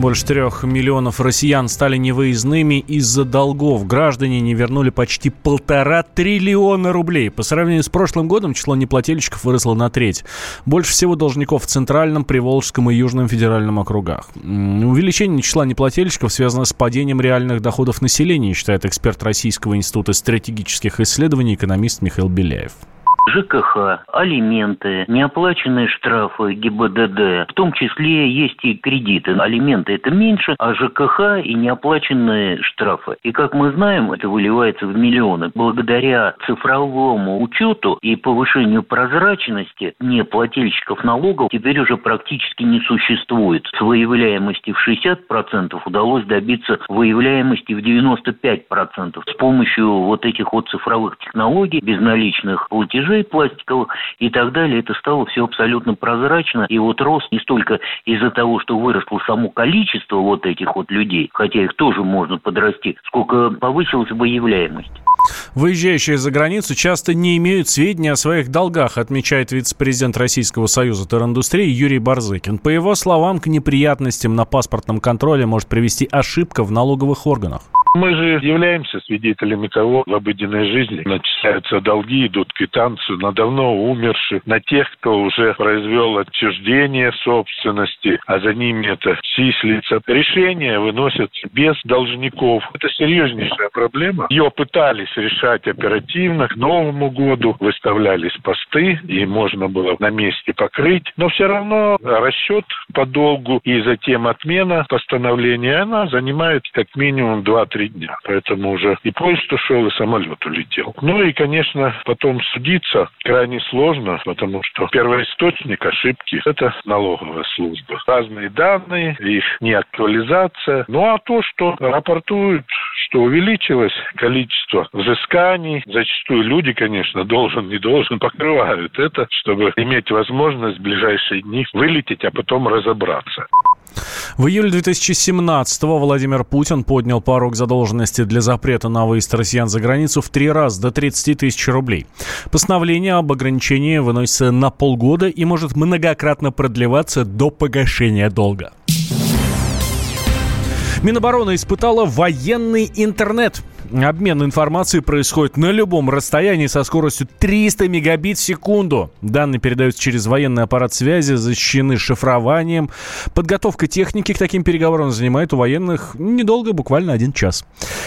Больше трех миллионов россиян стали невыездными из-за долгов. Граждане не вернули почти полтора триллиона рублей. По сравнению с прошлым годом число неплательщиков выросло на треть. Больше всего должников в Центральном, Приволжском и Южном федеральном округах. Увеличение числа неплательщиков связано с падением реальных доходов населения, считает эксперт Российского института стратегических исследований экономист Михаил Беляев. ЖКХ, алименты, неоплаченные штрафы ГИБДД. В том числе есть и кредиты. Алименты это меньше, а ЖКХ и неоплаченные штрафы. И как мы знаем, это выливается в миллионы. Благодаря цифровому учету и повышению прозрачности неплательщиков налогов теперь уже практически не существует. С выявляемости в 60% удалось добиться выявляемости в 95%. С помощью вот этих вот цифровых технологий, безналичных платежей, и пластиковых и так далее. Это стало все абсолютно прозрачно. И вот рост не столько из-за того, что выросло само количество вот этих вот людей, хотя их тоже можно подрасти, сколько повысилась выявляемость. Выезжающие за границу часто не имеют сведений о своих долгах, отмечает вице-президент Российского союза туриндустрии Юрий Барзыкин. По его словам, к неприятностям на паспортном контроле может привести ошибка в налоговых органах. Мы же являемся свидетелями того, в обыденной жизни начисляются долги, идут квитанции на давно умерших, на тех, кто уже произвел отчуждение собственности, а за ними это числится. Решения выносятся без должников. Это серьезнейшая проблема. Ее пытались решать оперативно. К Новому году выставлялись посты, и можно было на месте покрыть. Но все равно расчет по долгу и затем отмена постановления, она занимает как минимум 2-3 три дня. Поэтому уже и поезд ушел, и самолет улетел. Ну и, конечно, потом судиться крайне сложно, потому что первоисточник ошибки – это налоговая служба. Разные данные, их не актуализация. Ну а то, что рапортуют, что увеличилось количество взысканий, зачастую люди, конечно, должен, не должен, покрывают это, чтобы иметь возможность в ближайшие дни вылететь, а потом разобраться. В июле 2017-го Владимир Путин поднял порог задолженности для запрета на выезд россиян за границу в три раза до 30 тысяч рублей. Постановление об ограничении выносится на полгода и может многократно продлеваться до погашения долга. Минобороны испытала военный интернет. Обмен информацией происходит на любом расстоянии со скоростью 300 мегабит в секунду. Данные передаются через военный аппарат связи, защищены шифрованием. Подготовка техники к таким переговорам занимает у военных недолго, буквально один час.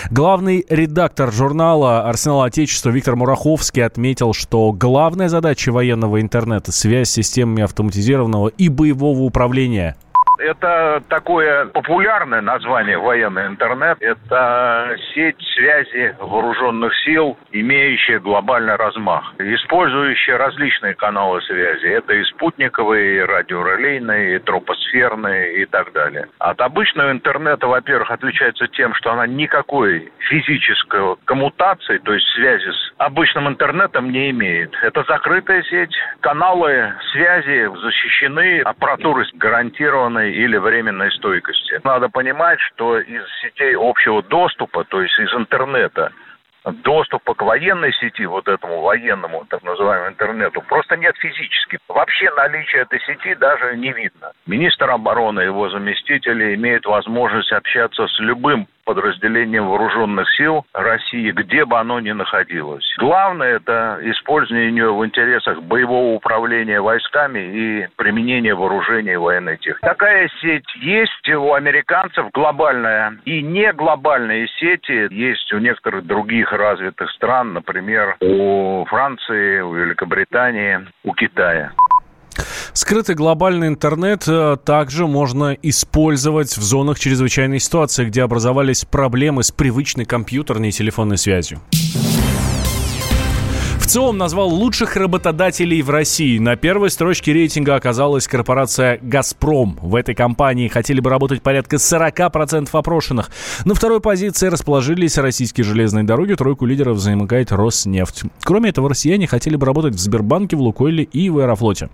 Главный редактор журнала «Арсенал Отечества» Виктор Мураховский отметил, что главная задача военного интернета – связь с системами автоматизированного и боевого управления – это такое популярное название военный интернет. Это сеть связи вооруженных сил, имеющая глобальный размах, использующая различные каналы связи. Это и спутниковые, и радиорелейные, и тропосферные и так далее. От обычного интернета, во-первых, отличается тем, что она никакой физической коммутации, то есть связи с обычным интернетом не имеет. Это закрытая сеть, каналы связи защищены, аппаратура гарантированной или временной стойкости. Надо понимать, что из сетей общего доступа, то есть из интернета, доступа к военной сети, вот этому военному, так называемому интернету, просто нет физически. Вообще наличие этой сети даже не видно. Министр обороны и его заместители имеют возможность общаться с любым подразделением вооруженных сил России, где бы оно ни находилось. Главное – это использование ее в интересах боевого управления войсками и применения вооружения и военной техники. Такая сеть есть у американцев глобальная и не глобальные сети есть у некоторых других развитых стран, например, у Франции, у Великобритании, у Китая. Скрытый глобальный интернет э, также можно использовать в зонах чрезвычайной ситуации, где образовались проблемы с привычной компьютерной и телефонной связью. ВЦИОМ назвал лучших работодателей в России. На первой строчке рейтинга оказалась корпорация «Газпром». В этой компании хотели бы работать порядка 40% опрошенных. На второй позиции расположились российские железные дороги. Тройку лидеров замыкает Роснефть. Кроме этого, россияне хотели бы работать в Сбербанке, в Лукойле и в Аэрофлоте.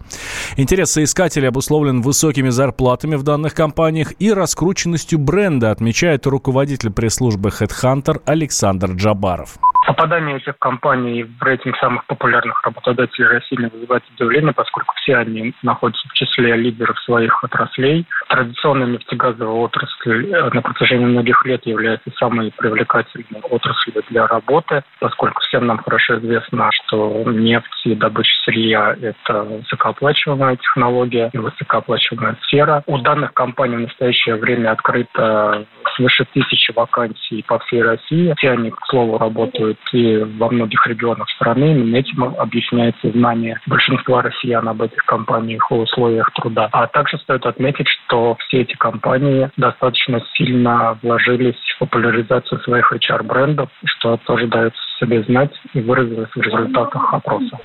Интерес соискателей обусловлен высокими зарплатами в данных компаниях и раскрученностью бренда, отмечает руководитель пресс-службы HeadHunter Александр Джабаров Попадание этих компаний в рейтинг самых популярных работодателей России вызывает удивления, поскольку все они находятся в числе лидеров своих отраслей. Традиционная нефтегазовая отрасль э, на протяжении многих лет является самой привлекательной отраслью для работы, поскольку всем нам хорошо известно, что нефть и добыча сырья – это высокооплачиваемая технология и высокооплачиваемая сфера. У данных компаний в настоящее время открыто свыше тысячи вакансий по всей России. Все они, к слову, работают и во многих регионах страны. Именно этим объясняется знание большинства россиян об этих компаниях и условиях труда. А также стоит отметить, что все эти компании достаточно сильно вложились в популяризацию своих HR-брендов, что тоже дает себе знать и выразилось в результатах опроса.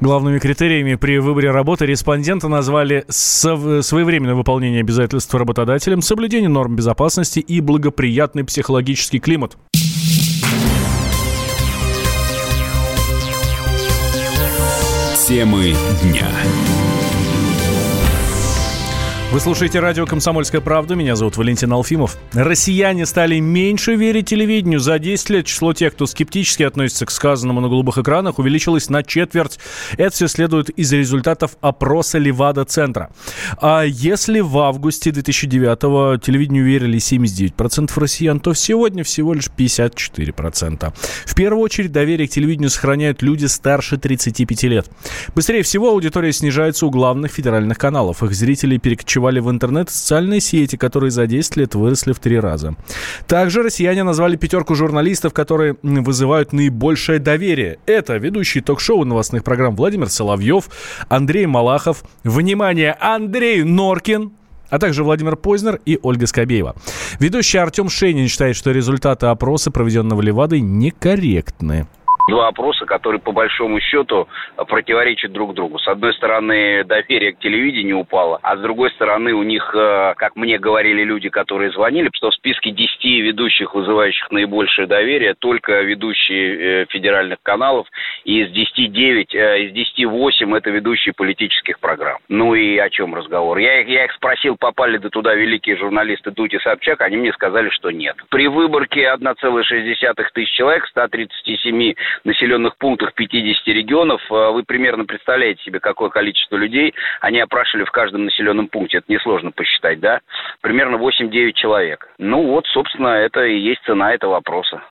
Главными критериями при выборе работы респонденты назвали своевременное выполнение обязательств работодателем, соблюдение норм безопасности и благоприятный психологический климат. Темы дня. Вы слушаете радио «Комсомольская правда». Меня зовут Валентин Алфимов. Россияне стали меньше верить телевидению. За 10 лет число тех, кто скептически относится к сказанному на голубых экранах, увеличилось на четверть. Это все следует из результатов опроса Левада-центра. А если в августе 2009-го телевидению верили 79% россиян, то сегодня всего лишь 54%. В первую очередь доверие к телевидению сохраняют люди старше 35 лет. Быстрее всего аудитория снижается у главных федеральных каналов. Их зрители перекочевали перекочевали в интернет социальные сети, которые за 10 лет выросли в три раза. Также россияне назвали пятерку журналистов, которые вызывают наибольшее доверие. Это ведущий ток-шоу новостных программ Владимир Соловьев, Андрей Малахов, внимание, Андрей Норкин, а также Владимир Познер и Ольга Скобеева. Ведущий Артем Шейнин считает, что результаты опроса, проведенного Левадой, некорректны два опроса, которые по большому счету противоречат друг другу. С одной стороны, доверие к телевидению упало, а с другой стороны, у них, э, как мне говорили люди, которые звонили, что в списке 10 ведущих, вызывающих наибольшее доверие, только ведущие э, федеральных каналов, и из 10 9, э, из 10 8 это ведущие политических программ. Ну и о чем разговор? Я, я их спросил, попали ли туда великие журналисты Дути Собчак, они мне сказали, что нет. При выборке 1,6 тысяч человек, 137 населенных пунктах 50 регионов. Э, вы примерно представляете себе, какое количество людей они опрашивали в каждом населенном пункте. Это несложно посчитать, да? Примерно 8-9 человек. Ну вот, собственно, это и есть цена этого вопроса.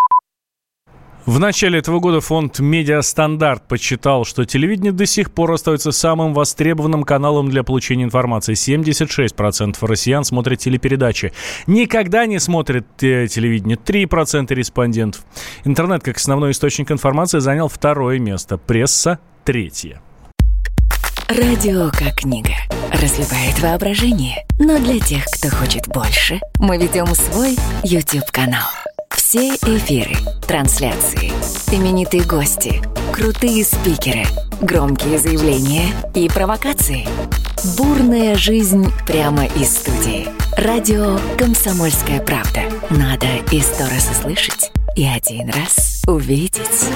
В начале этого года фонд «Медиастандарт» подсчитал, что телевидение до сих пор остается самым востребованным каналом для получения информации. 76% россиян смотрят телепередачи. Никогда не смотрят э, телевидение 3% респондентов. Интернет как основной источник информации занял второе место. Пресса – третье. Радио как книга. Развивает воображение. Но для тех, кто хочет больше, мы ведем свой YouTube-канал – все эфиры, трансляции, именитые гости, крутые спикеры, громкие заявления и провокации. Бурная жизнь прямо из студии. Радио «Комсомольская правда». Надо и сто раз услышать, и один раз увидеть.